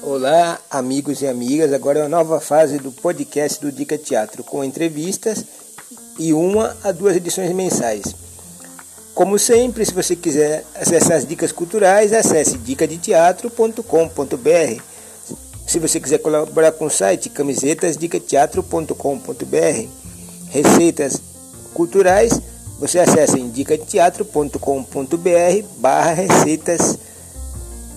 Olá, amigos e amigas. Agora é uma nova fase do podcast do Dica Teatro, com entrevistas e uma a duas edições mensais. Como sempre, se você quiser acessar as dicas culturais, acesse dicadeteatro.com.br. Se você quiser colaborar com o site camisetasdicateatro.com.br. Receitas culturais, você acessa em dicadeteatro.com.br barra receitas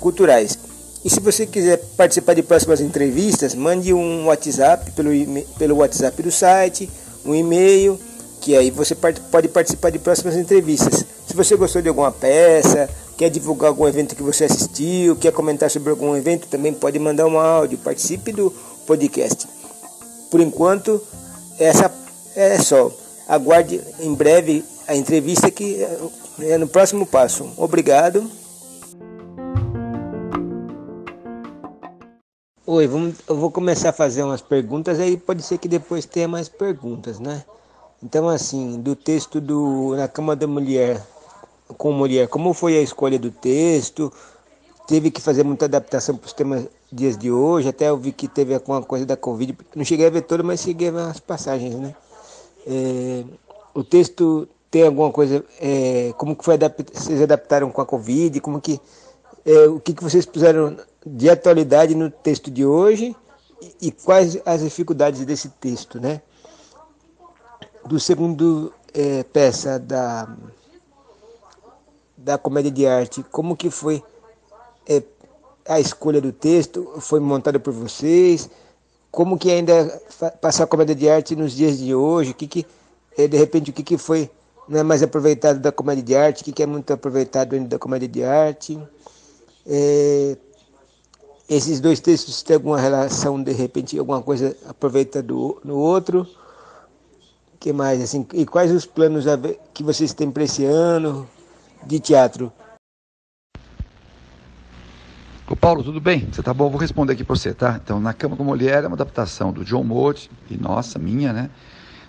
culturais. E se você quiser participar de próximas entrevistas, mande um WhatsApp pelo, pelo WhatsApp do site, um e-mail, que aí você pode participar de próximas entrevistas. Se você gostou de alguma peça, quer divulgar algum evento que você assistiu, quer comentar sobre algum evento, também pode mandar um áudio, participe do podcast. Por enquanto, essa é só. Aguarde em breve a entrevista que é no próximo passo. Obrigado. Oi, vamos, eu vou começar a fazer umas perguntas, aí pode ser que depois tenha mais perguntas, né? Então, assim, do texto do Na Cama da Mulher com Mulher, como foi a escolha do texto? Teve que fazer muita adaptação para os temas dias de hoje, até eu vi que teve alguma coisa da Covid, não cheguei a ver todo, mas cheguei a ver as passagens, né? É, o texto tem alguma coisa, é, como que foi vocês adaptaram com a Covid, como que, é, o que, que vocês puseram de atualidade no texto de hoje e, e quais as dificuldades desse texto, né? Do segundo é, peça da da comédia de arte, como que foi é, a escolha do texto? Foi montada por vocês? Como que ainda passar a comédia de arte nos dias de hoje? O que que é, de repente o que que foi não é mais aproveitado da comédia de arte? O que é muito aproveitado ainda da comédia de arte? É, esses dois textos têm alguma relação, de repente, alguma coisa aproveita do, no outro? que mais assim? E quais os planos que vocês têm para esse ano de teatro? Ô Paulo, tudo bem? Você tá bom? Vou responder aqui para você, tá? Então, Na Cama com Mulher é uma adaptação do John Mote e nossa, minha, né?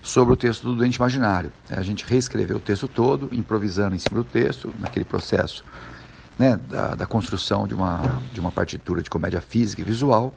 Sobre o texto do Doente Imaginário. A gente reescreveu o texto todo, improvisando em cima do texto, naquele processo né, da, da, construção de uma, de uma partitura de comédia física e visual,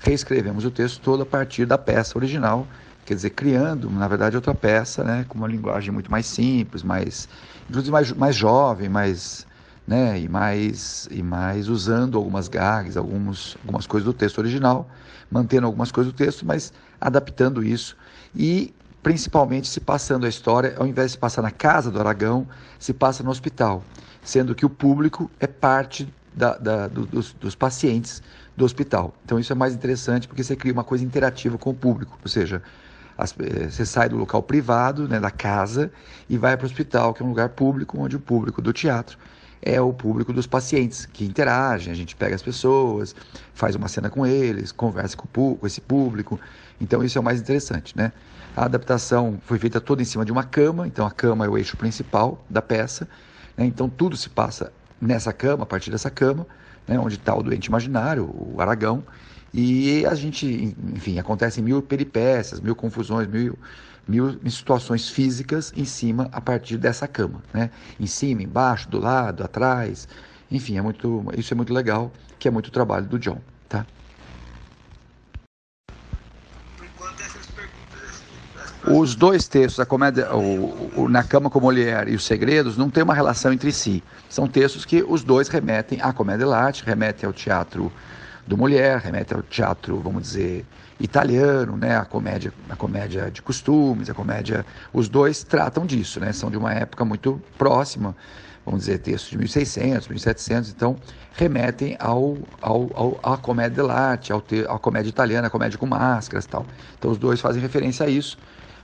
reescrevemos o texto todo a partir da peça original, quer dizer, criando, na verdade, outra peça, né, com uma linguagem muito mais simples, mais, inclusive mais, mais jovem, mais, né, e mais, e mais usando algumas gags, alguns, algumas coisas do texto original, mantendo algumas coisas do texto, mas adaptando isso e principalmente se passando a história, ao invés de se passar na casa do Aragão, se passa no hospital sendo que o público é parte da, da, do, dos, dos, pacientes do hospital. Então isso é mais interessante porque você cria uma coisa interativa com o público, ou seja, as, eh, você sai do local privado, né, da casa, e vai para o hospital, que é um lugar público, onde o público do teatro é o público dos pacientes que interagem, a gente pega as pessoas, faz uma cena com eles, conversa com, esse público. Então isso é o mais interessante, né? A adaptação foi feita toda em cima de uma cama, então a cama é o eixo principal da peça né? Então tudo se passa nessa cama, a partir dessa cama, né? onde está o doente imaginário, o Aragão, e a gente, enfim, acontecem mil peripécias, mil confusões, mil, mil situações físicas em cima, a partir dessa cama, né? Em cima, embaixo, do lado, atrás, enfim, é muito, isso é muito legal, que é muito trabalho do John, tá? Os dois textos, a comédia, o, o, Na Cama com Mulher e Os Segredos, não têm uma relação entre si. São textos que os dois remetem à comédia dell'arte, remetem ao teatro do mulher, remetem ao teatro, vamos dizer, italiano, né? A comédia, a comédia de costumes, a comédia, os dois tratam disso, né? São de uma época muito próxima, vamos dizer, textos de 1600, 1700, então remetem ao, ao, ao à comédia dell'arte, ao à comédia italiana, a comédia com máscaras, tal. Então os dois fazem referência a isso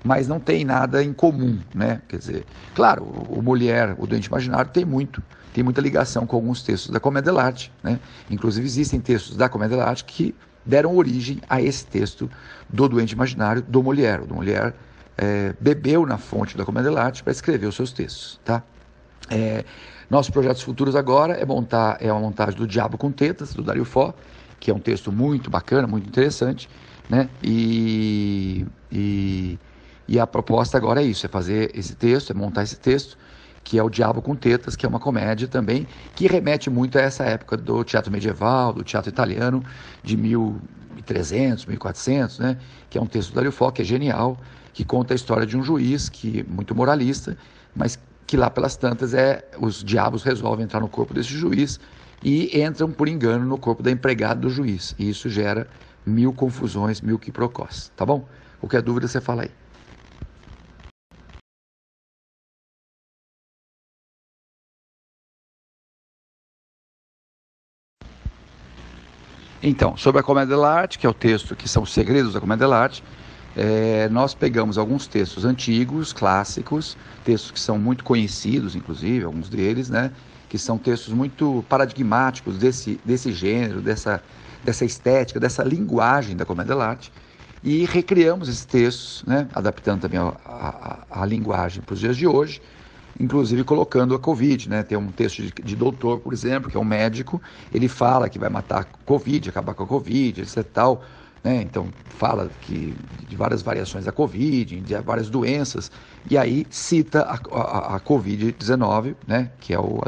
mas não tem nada em comum, né? Quer dizer, claro, o, o Mulher, o Doente Imaginário tem muito, tem muita ligação com alguns textos da Comédia dell'arte, né? Inclusive existem textos da Comédia dell'arte que deram origem a esse texto do Doente Imaginário, do Mulher. O Mulher é, bebeu na fonte da Comédia dell'arte para escrever os seus textos, tá? É, nossos projetos futuros agora é montar é uma montagem do Diabo com Tetas, do Dario Fó, que é um texto muito bacana, muito interessante, né? E, e e a proposta agora é isso, é fazer esse texto, é montar esse texto que é o Diabo com Tetas, que é uma comédia também, que remete muito a essa época do teatro medieval, do teatro italiano, de 1300, 1400, né? que é um texto do Dario que é genial, que conta a história de um juiz que muito moralista, mas que lá pelas tantas é os diabos resolvem entrar no corpo desse juiz e entram por engano no corpo da empregada do juiz. E isso gera mil confusões, mil quiprocós, tá bom? Qualquer dúvida você fala aí. Então, sobre a comédia dell'arte, que é o texto que são os segredos da comédia dell'arte, é, nós pegamos alguns textos antigos, clássicos, textos que são muito conhecidos, inclusive, alguns deles, né? Que são textos muito paradigmáticos desse, desse gênero, dessa, dessa estética, dessa linguagem da comédia dell'arte, e recriamos esses textos, né? Adaptando também a, a, a linguagem para os dias de hoje, inclusive colocando a Covid, né? Tem um texto de, de, doutor, por exemplo, que é um médico, ele fala que vai matar a Covid, acabar com a Covid, etc. Tal. Né? Então, fala que, de várias variações da Covid, de várias doenças, e aí cita a, a, a Covid-19, né? que, é o,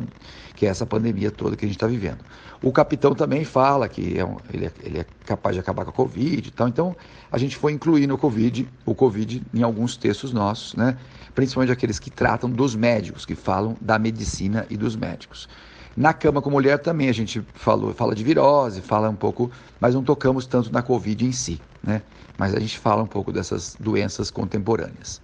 que é essa pandemia toda que a gente está vivendo. O capitão também fala que é um, ele, é, ele, é, capaz de acabar com a Covid e tal. Então, a gente foi incluindo o Covid, o Covid em alguns textos nossos, né? principalmente aqueles que tratam dos médicos, que falam da medicina e dos médicos. Na cama com mulher também a gente falou, fala de virose, fala um pouco, mas não tocamos tanto na Covid em si, né? Mas a gente fala um pouco dessas doenças contemporâneas.